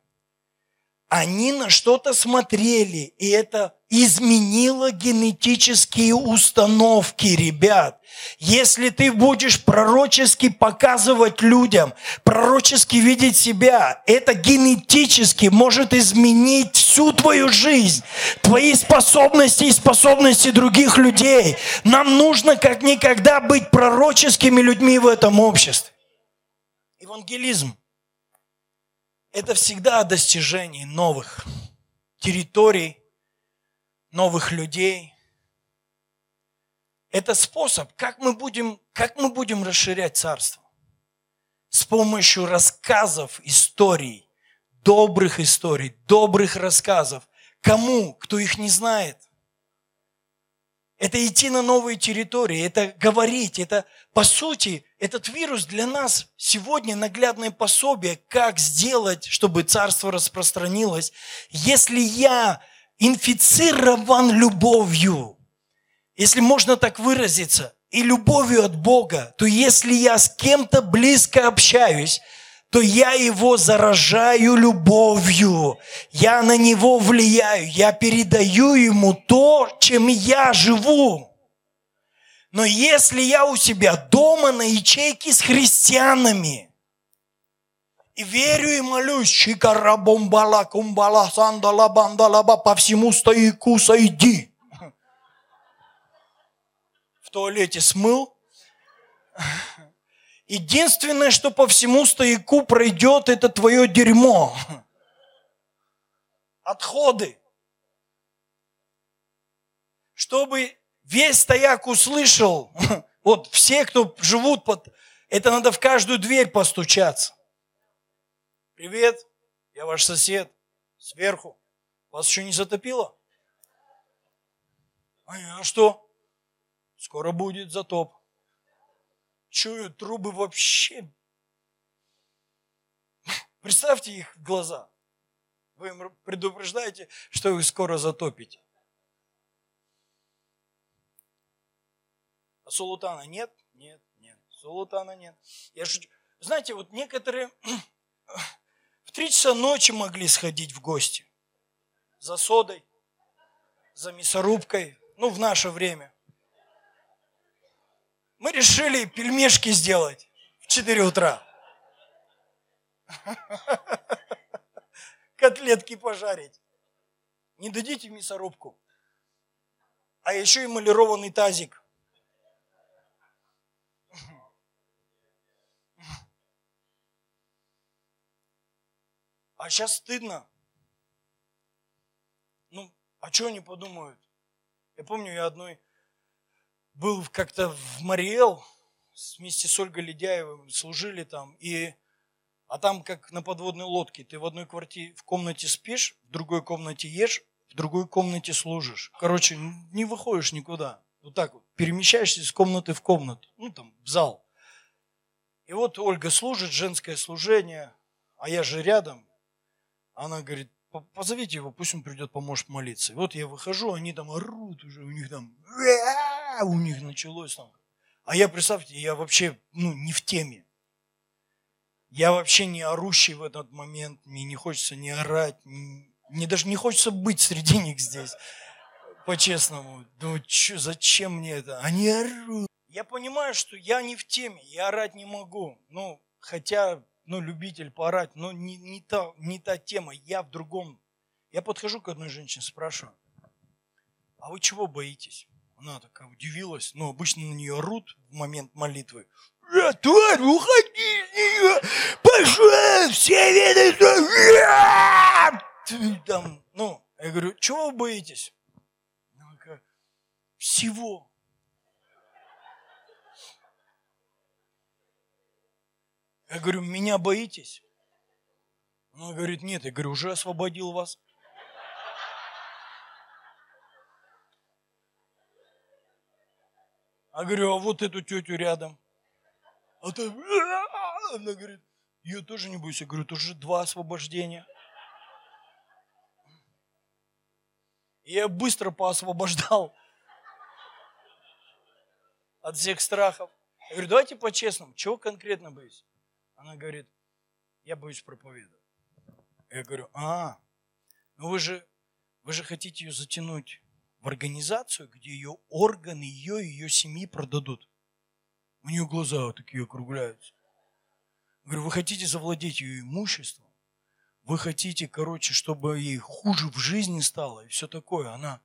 Они на что-то смотрели, и это изменила генетические установки, ребят. Если ты будешь пророчески показывать людям, пророчески видеть себя, это генетически может изменить всю твою жизнь, твои способности и способности других людей. Нам нужно как никогда быть пророческими людьми в этом обществе. Евангелизм – это всегда о достижении новых территорий, новых людей. Это способ, как мы будем, как мы будем расширять царство. С помощью рассказов, историй, добрых историй, добрых рассказов. Кому, кто их не знает – это идти на новые территории, это говорить, это, по сути, этот вирус для нас сегодня наглядное пособие, как сделать, чтобы царство распространилось. Если я инфицирован любовью, если можно так выразиться, и любовью от Бога, то если я с кем-то близко общаюсь, то я его заражаю любовью. Я на него влияю. Я передаю ему то, чем я живу. Но если я у себя дома на ячейке с христианами, и верю и молюсь, чикара бомбала кумбала сандала бандалаба по всему стояку сойди. В туалете смыл, Единственное, что по всему стояку пройдет, это твое дерьмо. Отходы. Чтобы весь стояк услышал, [LAUGHS] вот все, кто живут под... Это надо в каждую дверь постучаться. Привет, я ваш сосед. Сверху. Вас еще не затопило? А что? Скоро будет затоп чую трубы вообще. [LAUGHS] Представьте их глаза. Вы им предупреждаете, что их скоро затопите. А сулутана нет? Нет, нет. Сулутана нет. Я шучу. Знаете, вот некоторые в [CLEARS THROAT] [CLEARS THROAT] три часа ночи могли сходить в гости. За содой, за мясорубкой. Ну, в наше время мы решили пельмешки сделать в 4 утра. [LAUGHS] Котлетки пожарить. Не дадите мясорубку. А еще и малированный тазик. А сейчас стыдно. Ну, а что они подумают? Я помню, я одной был как-то в Мариэл, вместе с Ольгой Ледяевым служили там, и, а там как на подводной лодке, ты в одной квартире, в комнате спишь, в другой комнате ешь, в другой комнате служишь. Короче, не выходишь никуда. Вот так вот, перемещаешься из комнаты в комнату, ну там, в зал. И вот Ольга служит, женское служение, а я же рядом. Она говорит, позовите его, пусть он придет, поможет молиться. И вот я выхожу, они там орут уже, у них там у них началось там. А я, представьте, я вообще ну, не в теме. Я вообще не орущий в этот момент, мне не хочется не орать, мне даже не хочется быть среди них здесь, по-честному. Ну, чё, зачем мне это? Они орут. Я понимаю, что я не в теме, я орать не могу. Ну, хотя, ну, любитель поорать, но не, не, та, не та тема, я в другом. Я подхожу к одной женщине, спрашиваю, а вы чего боитесь? Она такая удивилась, но обычно на нее рут в момент молитвы. «Э, тварь, уходи из нее! Пошел! Все видят, что... Там, ну, я говорю, чего вы боитесь? Она такая, всего. Я говорю, меня боитесь? Она говорит, нет. Я говорю, уже освободил вас. А говорю, а вот эту тетю рядом. А та, она говорит, ее тоже не бойся. Я говорю, тоже два освобождения. Я быстро поосвобождал от всех страхов. Я говорю, давайте по-честному, чего конкретно боюсь? Она говорит, я боюсь проповедовать. Я говорю, а, ну вы же, вы же хотите ее затянуть в организацию, где ее органы, ее и ее семьи продадут. У нее глаза вот такие округляются. Говорю, вы хотите завладеть ее имуществом? Вы хотите, короче, чтобы ей хуже в жизни стало и все такое. Она,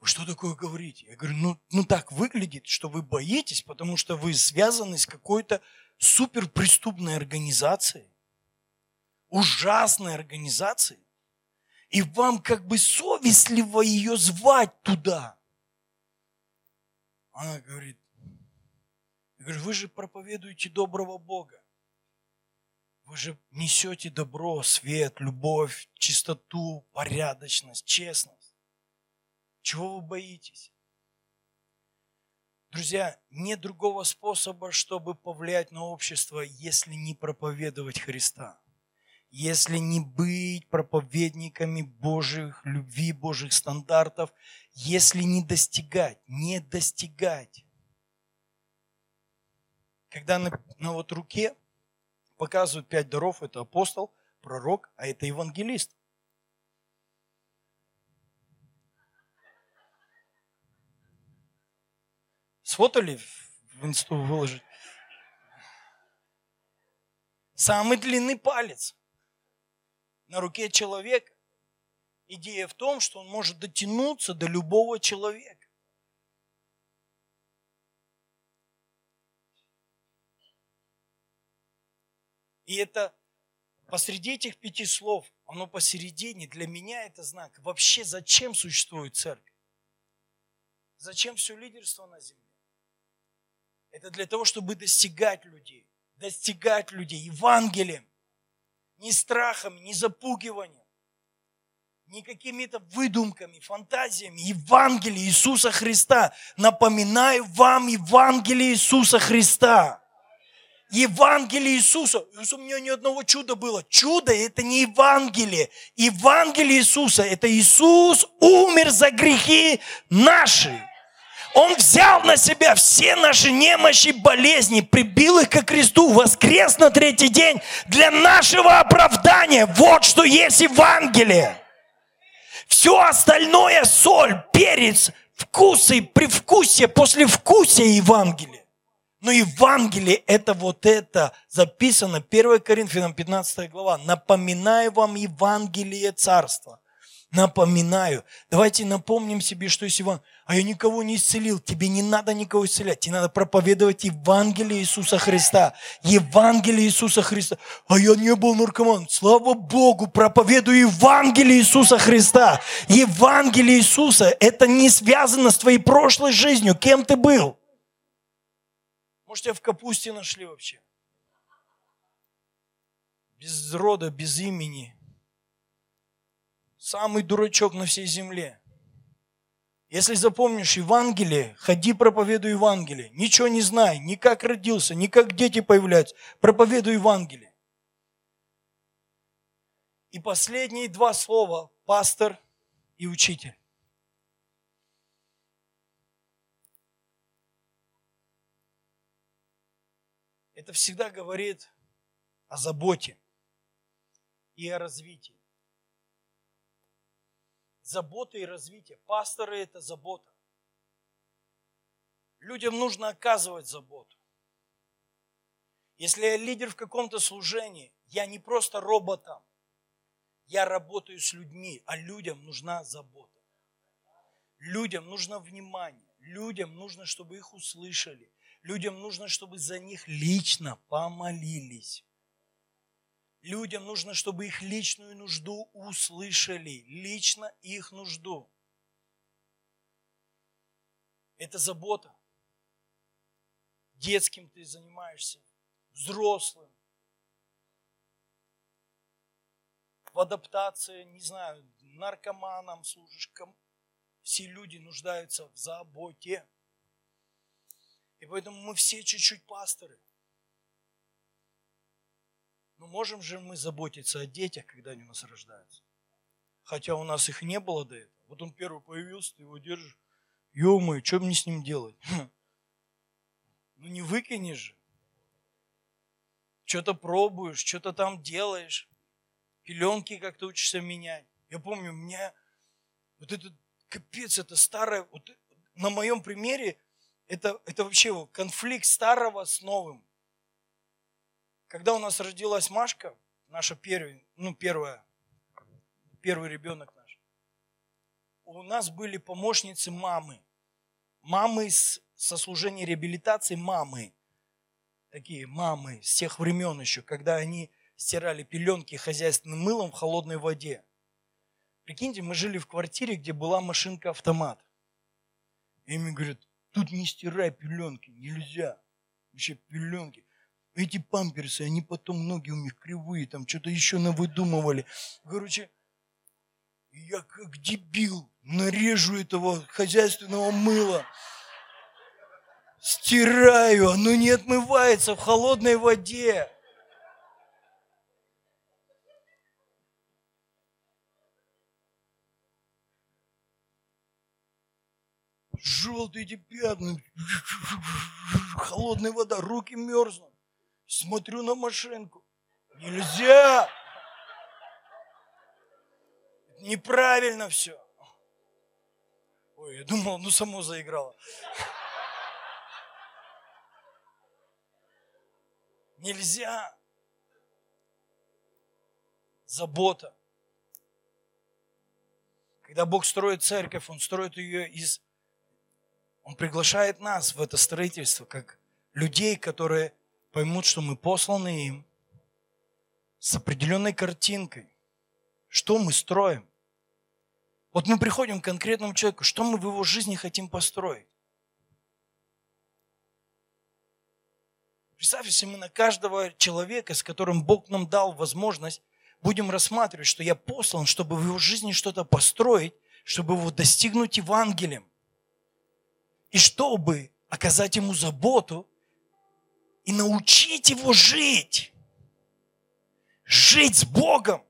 вы что такое говорите? Я говорю, ну, ну так выглядит, что вы боитесь, потому что вы связаны с какой-то суперпреступной организацией, ужасной организацией, и вам как бы совестливо ее звать туда. Она говорит, я говорю, вы же проповедуете доброго Бога. Вы же несете добро, свет, любовь, чистоту, порядочность, честность. Чего вы боитесь? Друзья, нет другого способа, чтобы повлиять на общество, если не проповедовать Христа. Если не быть проповедниками Божьих, любви, Божьих стандартов, если не достигать, не достигать. Когда на, на вот руке показывают пять даров. Это апостол, пророк, а это евангелист. Сфотали в инсту выложить? Самый длинный палец на руке человека. Идея в том, что он может дотянуться до любого человека. И это посреди этих пяти слов, оно посередине, для меня это знак. Вообще зачем существует церковь? Зачем все лидерство на земле? Это для того, чтобы достигать людей. Достигать людей Евангелием. Не страхами, не запугиванием. Не какими-то выдумками, фантазиями. Евангелие Иисуса Христа. Напоминаю вам Евангелие Иисуса Христа. Евангелие Иисуса. У меня ни одного чуда было. Чудо – это не Евангелие. Евангелие Иисуса – это Иисус умер за грехи наши. Он взял на себя все наши немощи, болезни, прибил их ко кресту, воскрес на третий день для нашего оправдания. Вот что есть Евангелие. Все остальное – соль, перец, вкусы, привкусие, послевкусие Евангелия. Но Евангелие – это вот это, записано 1 Коринфянам 15 глава. Напоминаю вам Евангелие Царства. Напоминаю. Давайте напомним себе, что есть Евангелие. А я никого не исцелил. Тебе не надо никого исцелять. Тебе надо проповедовать Евангелие Иисуса Христа. Евангелие Иисуса Христа. А я не был наркоман. Слава Богу, проповедую Евангелие Иисуса Христа. Евангелие Иисуса – это не связано с твоей прошлой жизнью. Кем ты был? Может, тебя в капусте нашли вообще? Без рода, без имени. Самый дурачок на всей земле. Если запомнишь Евангелие, ходи проповедуй Евангелие. Ничего не знай, ни как родился, ни как дети появляются. Проповедуй Евангелие. И последние два слова – пастор и учитель. это всегда говорит о заботе и о развитии. Забота и развитие. Пасторы – это забота. Людям нужно оказывать заботу. Если я лидер в каком-то служении, я не просто роботом. Я работаю с людьми, а людям нужна забота. Людям нужно внимание. Людям нужно, чтобы их услышали. Людям нужно, чтобы за них лично помолились. Людям нужно, чтобы их личную нужду услышали, лично их нужду. Это забота. Детским ты занимаешься, взрослым. В адаптации, не знаю, наркоманам служишь. Все люди нуждаются в заботе. И поэтому мы все чуть-чуть пасторы. Но можем же мы заботиться о детях, когда они у нас рождаются? Хотя у нас их не было до этого. Вот он первый появился, ты его держишь. Ё-моё, что мне с ним делать? [LAUGHS] Ну не выкинешь же. Что-то пробуешь, что-то там делаешь. Пеленки как-то учишься менять. Я помню, у меня вот этот капец, это старое, вот на моем примере, это, это вообще конфликт старого с новым. Когда у нас родилась Машка, наша первая, ну первая, первый ребенок наш, у нас были помощницы мамы. Мамы с, со служения реабилитации мамы. Такие мамы с тех времен еще, когда они стирали пеленки хозяйственным мылом в холодной воде. Прикиньте, мы жили в квартире, где была машинка-автомат. И мне говорят, тут не стирай пеленки, нельзя. Вообще пеленки. Эти памперсы, они потом ноги у них кривые, там что-то еще навыдумывали. Короче, я как дебил нарежу этого хозяйственного мыла. Стираю, оно не отмывается в холодной воде. желтые эти пятна, [LAUGHS] холодная вода, руки мерзнут. Смотрю на машинку. Нельзя! Неправильно все. Ой, я думал, ну само заиграло. Нельзя. Забота. Когда Бог строит церковь, Он строит ее из он приглашает нас в это строительство, как людей, которые поймут, что мы посланы им с определенной картинкой. Что мы строим? Вот мы приходим к конкретному человеку, что мы в его жизни хотим построить? Представь, если мы на каждого человека, с которым Бог нам дал возможность, будем рассматривать, что я послан, чтобы в его жизни что-то построить, чтобы его достигнуть Евангелием. И чтобы оказать ему заботу и научить его жить. Жить с Богом.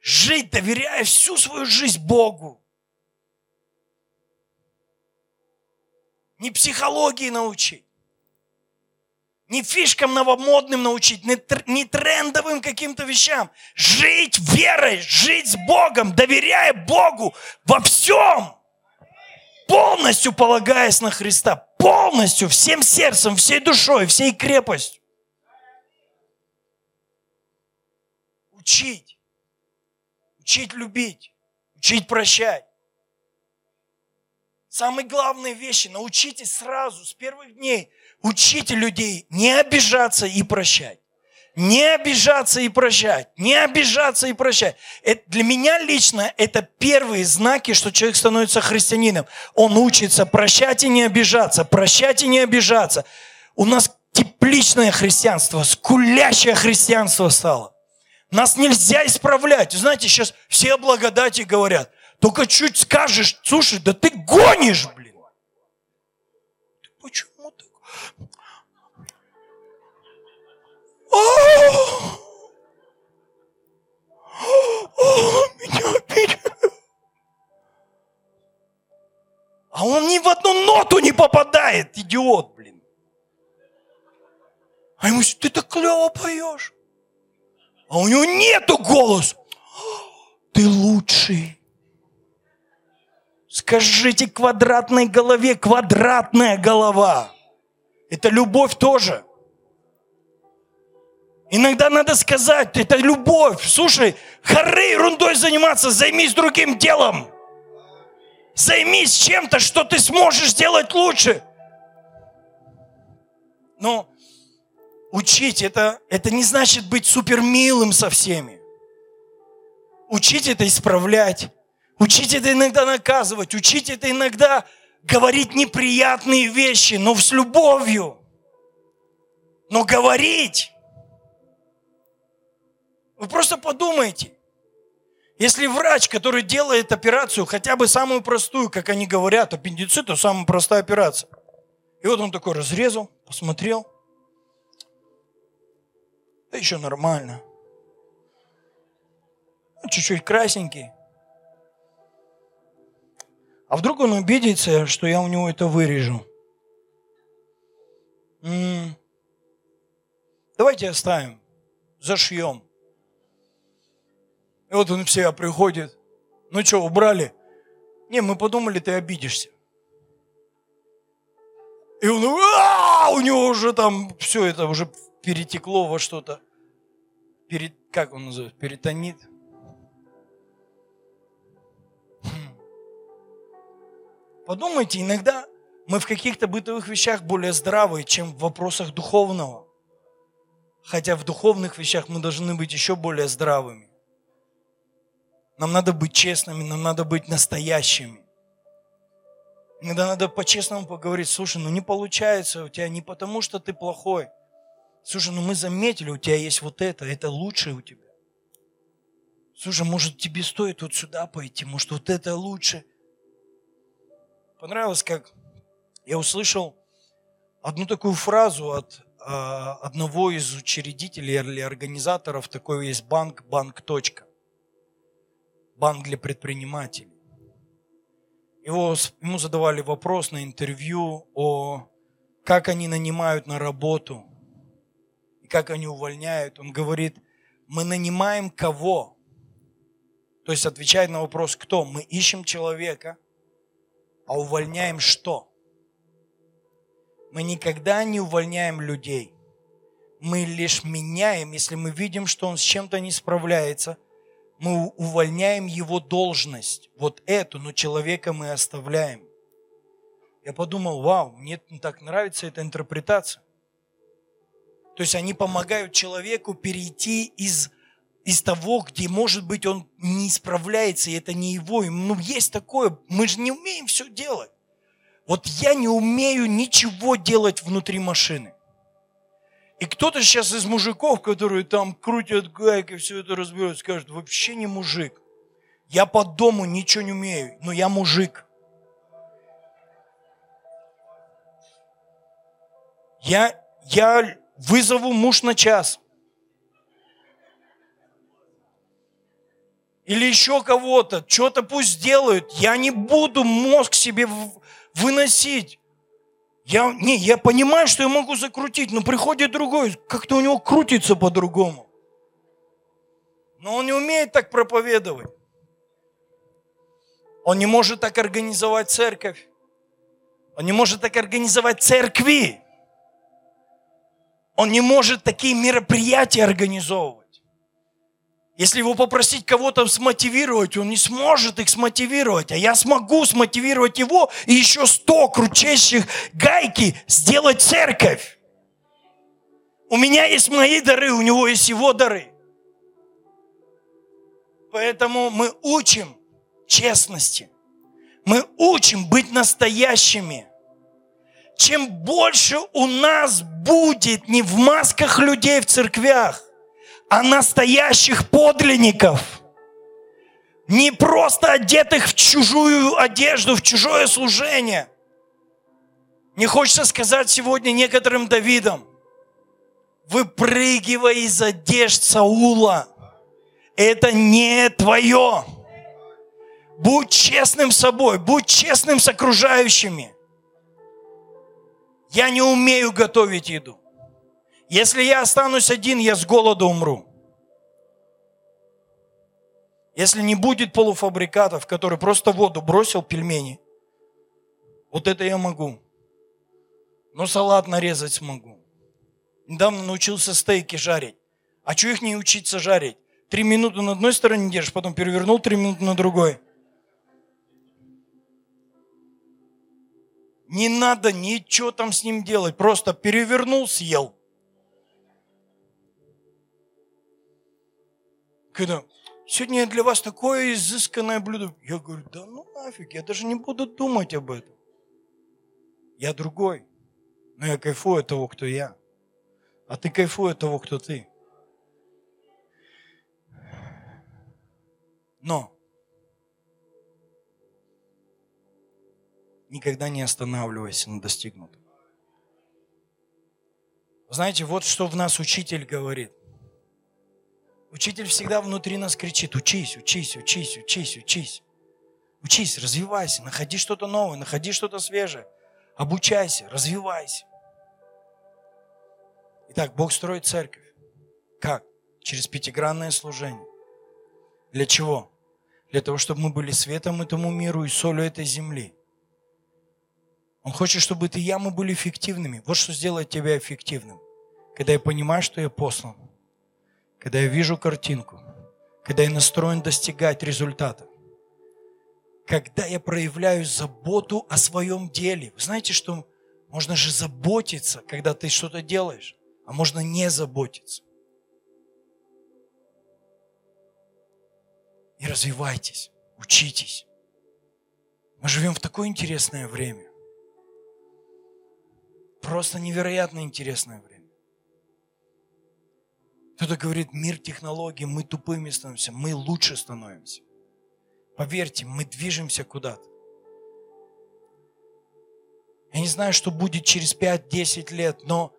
Жить, доверяя всю свою жизнь Богу. Не психологии научить. Не фишкам новомодным научить, не трендовым каким-то вещам. Жить верой, жить с Богом, доверяя Богу во всем полностью полагаясь на Христа, полностью, всем сердцем, всей душой, всей крепостью. Учить. Учить любить. Учить прощать. Самые главные вещи научитесь сразу, с первых дней. Учите людей не обижаться и прощать. Не обижаться и прощать. Не обижаться и прощать. Это, для меня лично это первые знаки, что человек становится христианином. Он учится прощать и не обижаться. Прощать и не обижаться. У нас тепличное христианство, скулящее христианство стало. Нас нельзя исправлять. Знаете, сейчас все благодати говорят. Только чуть скажешь, слушай, да ты гонишь, блин. Почему меня обидели. А он ни в одну ноту не попадает, идиот, блин. А ему, ты так клево поешь. А у него нету голос. Ты лучший. Скажите квадратной голове, квадратная голова. Это любовь тоже. Иногда надо сказать, это любовь. Слушай, хоры ерундой заниматься, займись другим делом. Займись чем-то, что ты сможешь сделать лучше. Но учить это, это не значит быть супер милым со всеми. Учить это исправлять. Учить это иногда наказывать. Учить это иногда говорить неприятные вещи, но с любовью. Но говорить. Вы просто подумайте. Если врач, который делает операцию, хотя бы самую простую, как они говорят, аппендицит, то самая простая операция. И вот он такой разрезал, посмотрел. Да еще нормально. Ну, чуть-чуть красненький. А вдруг он убедится, что я у него это вырежу? М-м. Давайте оставим, зашьем. И вот он в себя приходит. Ну что, убрали? Не, мы подумали, ты обидишься. И он, «А, у него уже там все это уже перетекло во что-то. Перед, как он называется? Перитонит. Хм. Подумайте, иногда мы в каких-то бытовых вещах более здравые, чем в вопросах духовного. Хотя в духовных вещах мы должны быть еще более здравыми. Нам надо быть честными, нам надо быть настоящими. Иногда надо по-честному поговорить, слушай, ну не получается у тебя не потому, что ты плохой. Слушай, ну мы заметили, у тебя есть вот это, это лучшее у тебя. Слушай, может тебе стоит вот сюда пойти, может вот это лучше. Понравилось, как я услышал одну такую фразу от э, одного из учредителей или организаторов, такой есть банк, банк. Точка банк для предпринимателей. Его, ему задавали вопрос на интервью о как они нанимают на работу и как они увольняют. Он говорит, мы нанимаем кого? То есть отвечает на вопрос, кто? Мы ищем человека, а увольняем что? Мы никогда не увольняем людей. Мы лишь меняем, если мы видим, что он с чем-то не справляется – мы увольняем его должность, вот эту, но человека мы оставляем. Я подумал, вау, мне так нравится эта интерпретация. То есть они помогают человеку перейти из, из того, где, может быть, он не справляется, и это не его. Ну, есть такое, мы же не умеем все делать. Вот я не умею ничего делать внутри машины. И кто-то сейчас из мужиков, которые там крутят гайки, все это разбирают, скажет, вообще не мужик. Я по дому ничего не умею, но я мужик. Я, я вызову муж на час. Или еще кого-то, что-то пусть делают. Я не буду мозг себе выносить. Я, не, я понимаю, что я могу закрутить, но приходит другой, как-то у него крутится по-другому. Но он не умеет так проповедовать. Он не может так организовать церковь. Он не может так организовать церкви. Он не может такие мероприятия организовывать. Если его попросить кого-то смотивировать, он не сможет их смотивировать, а я смогу смотивировать его и еще сто крутящих гайки сделать церковь. У меня есть мои дары, у него есть его дары. Поэтому мы учим честности. Мы учим быть настоящими. Чем больше у нас будет не в масках людей в церквях, а настоящих подлинников. Не просто одетых в чужую одежду, в чужое служение. Не хочется сказать сегодня некоторым Давидам, выпрыгивай из одежд Саула. Это не твое. Будь честным с собой, будь честным с окружающими. Я не умею готовить еду. Если я останусь один, я с голода умру. Если не будет полуфабрикатов, который просто воду бросил, пельмени, вот это я могу. Но салат нарезать смогу. Недавно научился стейки жарить. А что их не учиться жарить? Три минуты на одной стороне держишь, потом перевернул три минуты на другой. Не надо ничего там с ним делать. Просто перевернул, съел. Когда сегодня для вас такое изысканное блюдо. Я говорю, да ну нафиг, я даже не буду думать об этом. Я другой. Но я кайфую от того, кто я. А ты кайфуй от того, кто ты. Но никогда не останавливайся на достигнутом. Знаете, вот что в нас учитель говорит. Учитель всегда внутри нас кричит, учись, учись, учись, учись, учись. Учись, развивайся, находи что-то новое, находи что-то свежее. Обучайся, развивайся. Итак, Бог строит церковь. Как? Через пятигранное служение. Для чего? для того, чтобы мы были светом этому миру и солью этой земли. Он хочет, чтобы ты и я, мы были эффективными. Вот что сделает тебя эффективным. Когда я понимаю, что я послан. Когда я вижу картинку. Когда я настроен достигать результата. Когда я проявляю заботу о своем деле. Вы знаете, что можно же заботиться, когда ты что-то делаешь, а можно не заботиться. И развивайтесь, учитесь. Мы живем в такое интересное время. Просто невероятно интересное время. Кто-то говорит, мир технологий, мы тупыми становимся, мы лучше становимся. Поверьте, мы движемся куда-то. Я не знаю, что будет через 5-10 лет, но,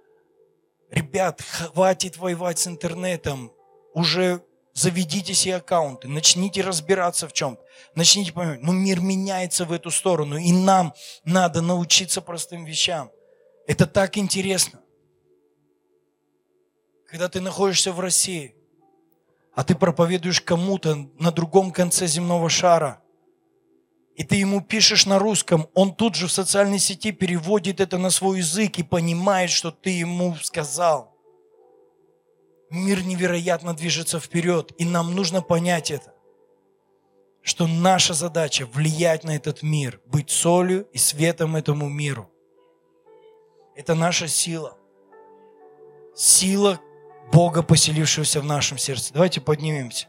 ребят, хватит воевать с интернетом. Уже заведите себе аккаунты, начните разбираться в чем-то, начните понимать, ну мир меняется в эту сторону, и нам надо научиться простым вещам. Это так интересно. Когда ты находишься в России, а ты проповедуешь кому-то на другом конце земного шара, и ты ему пишешь на русском, он тут же в социальной сети переводит это на свой язык и понимает, что ты ему сказал. Мир невероятно движется вперед, и нам нужно понять это, что наша задача влиять на этот мир, быть солью и светом этому миру – это наша сила. Сила Бога, поселившегося в нашем сердце. Давайте поднимемся.